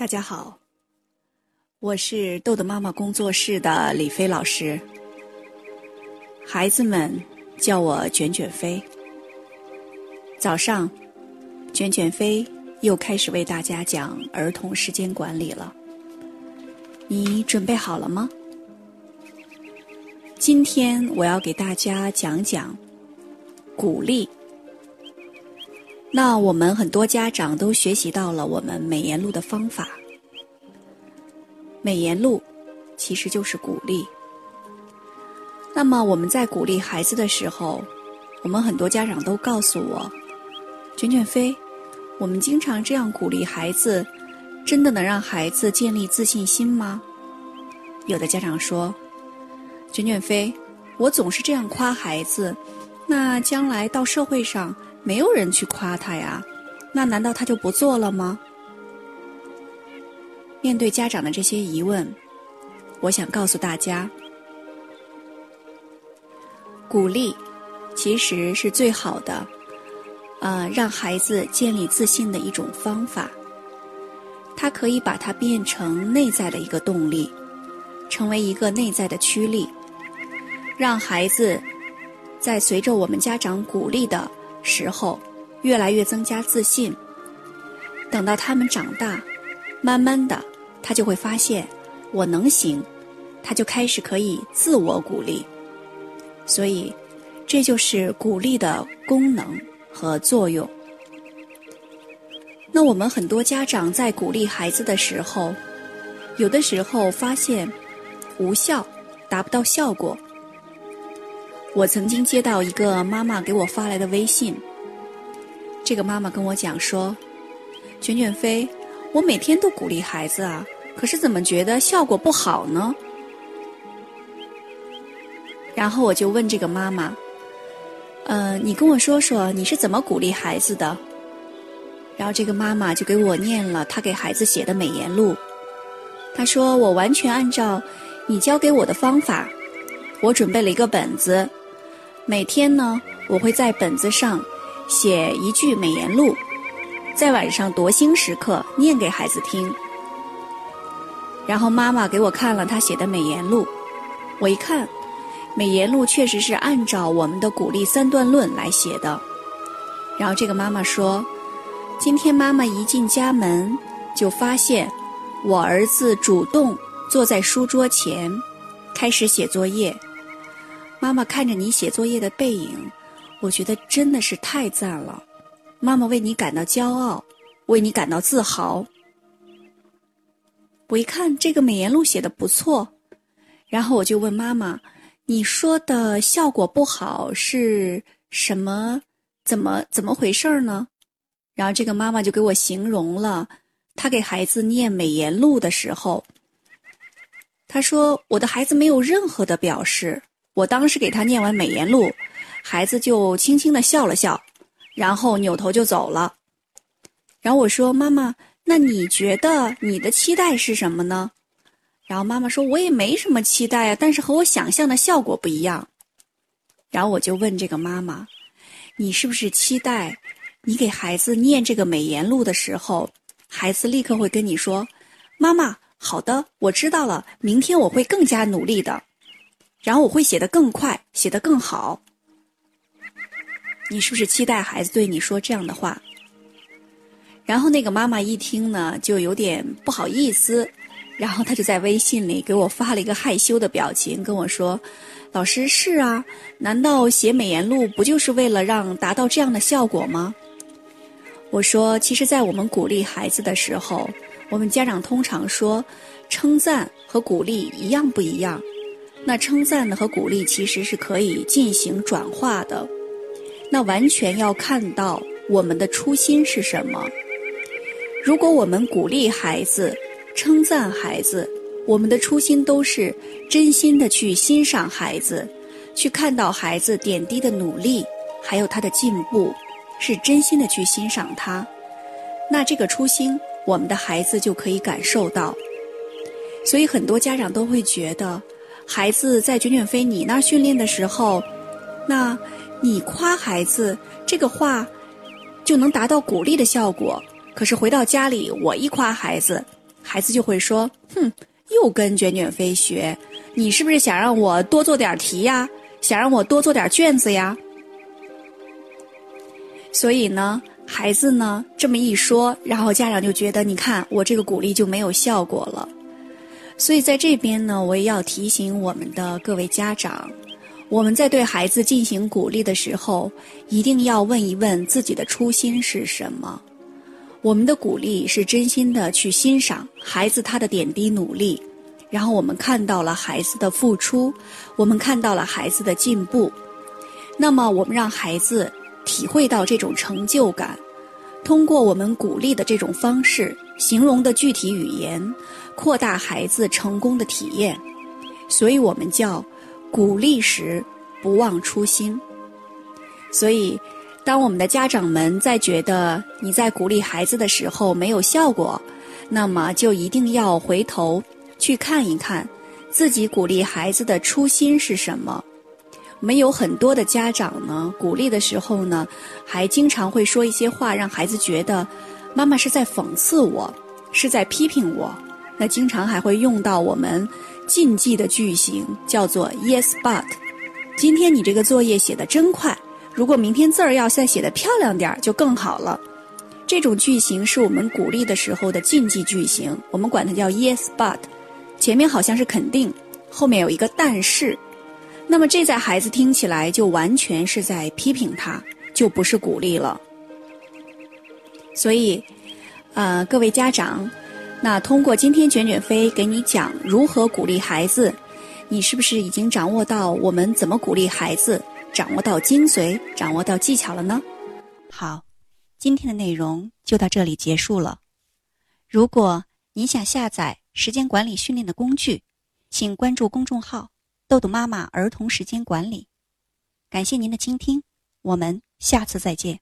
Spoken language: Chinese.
大家好，我是豆豆妈妈工作室的李飞老师。孩子们叫我卷卷飞。早上，卷卷飞又开始为大家讲儿童时间管理了。你准备好了吗？今天我要给大家讲讲鼓励。那我们很多家长都学习到了我们美言录的方法。美言录其实就是鼓励。那么我们在鼓励孩子的时候，我们很多家长都告诉我：“卷卷飞，我们经常这样鼓励孩子，真的能让孩子建立自信心吗？”有的家长说：“卷卷飞，我总是这样夸孩子，那将来到社会上……”没有人去夸他呀，那难道他就不做了吗？面对家长的这些疑问，我想告诉大家，鼓励其实是最好的，啊，让孩子建立自信的一种方法。它可以把它变成内在的一个动力，成为一个内在的驱力，让孩子在随着我们家长鼓励的。时候，越来越增加自信。等到他们长大，慢慢的，他就会发现我能行，他就开始可以自我鼓励。所以，这就是鼓励的功能和作用。那我们很多家长在鼓励孩子的时候，有的时候发现无效，达不到效果。我曾经接到一个妈妈给我发来的微信，这个妈妈跟我讲说：“卷卷飞，我每天都鼓励孩子啊，可是怎么觉得效果不好呢？”然后我就问这个妈妈：“呃，你跟我说说你是怎么鼓励孩子的？”然后这个妈妈就给我念了她给孩子写的美言录，她说：“我完全按照你教给我的方法，我准备了一个本子。”每天呢，我会在本子上写一句美言录，在晚上夺心时刻念给孩子听。然后妈妈给我看了她写的美言录，我一看，美言录确实是按照我们的鼓励三段论来写的。然后这个妈妈说，今天妈妈一进家门，就发现我儿子主动坐在书桌前，开始写作业。妈妈看着你写作业的背影，我觉得真的是太赞了。妈妈为你感到骄傲，为你感到自豪。我一看这个美言录写的不错，然后我就问妈妈：“你说的效果不好是什么？怎么怎么回事呢？”然后这个妈妈就给我形容了她给孩子念美言录的时候，她说：“我的孩子没有任何的表示。”我当时给他念完美言录，孩子就轻轻的笑了笑，然后扭头就走了。然后我说：“妈妈，那你觉得你的期待是什么呢？”然后妈妈说：“我也没什么期待啊，但是和我想象的效果不一样。”然后我就问这个妈妈：“你是不是期待你给孩子念这个美言录的时候，孩子立刻会跟你说：‘妈妈，好的，我知道了，明天我会更加努力的。’”然后我会写得更快，写得更好。你是不是期待孩子对你说这样的话？然后那个妈妈一听呢，就有点不好意思，然后她就在微信里给我发了一个害羞的表情，跟我说：“老师是啊，难道写美言录不就是为了让达到这样的效果吗？”我说：“其实，在我们鼓励孩子的时候，我们家长通常说，称赞和鼓励一样不一样。”那称赞呢和鼓励其实是可以进行转化的，那完全要看到我们的初心是什么。如果我们鼓励孩子、称赞孩子，我们的初心都是真心的去欣赏孩子，去看到孩子点滴的努力，还有他的进步，是真心的去欣赏他，那这个初心，我们的孩子就可以感受到。所以很多家长都会觉得。孩子在卷卷飞你那儿训练的时候，那你夸孩子这个话就能达到鼓励的效果。可是回到家里，我一夸孩子，孩子就会说：“哼，又跟卷卷飞学，你是不是想让我多做点题呀？想让我多做点卷子呀？”所以呢，孩子呢这么一说，然后家长就觉得，你看我这个鼓励就没有效果了。所以在这边呢，我也要提醒我们的各位家长，我们在对孩子进行鼓励的时候，一定要问一问自己的初心是什么。我们的鼓励是真心的去欣赏孩子他的点滴努力，然后我们看到了孩子的付出，我们看到了孩子的进步，那么我们让孩子体会到这种成就感，通过我们鼓励的这种方式，形容的具体语言，扩大孩子成功的体验，所以我们叫鼓励时不忘初心，所以。当我们的家长们在觉得你在鼓励孩子的时候没有效果，那么就一定要回头去看一看自己鼓励孩子的初心是什么。我们有很多的家长呢，鼓励的时候呢，还经常会说一些话，让孩子觉得妈妈是在讽刺我，是在批评我。那经常还会用到我们禁忌的句型，叫做 “Yes, but”。今天你这个作业写的真快。如果明天字儿要再写的漂亮点儿，就更好了。这种句型是我们鼓励的时候的禁忌句型，我们管它叫 yes but，前面好像是肯定，后面有一个但是。那么这在孩子听起来就完全是在批评他，就不是鼓励了。所以，呃，各位家长，那通过今天卷卷飞给你讲如何鼓励孩子，你是不是已经掌握到我们怎么鼓励孩子？掌握到精髓，掌握到技巧了呢。好，今天的内容就到这里结束了。如果你想下载时间管理训练的工具，请关注公众号“豆豆妈妈儿童时间管理”。感谢您的倾听，我们下次再见。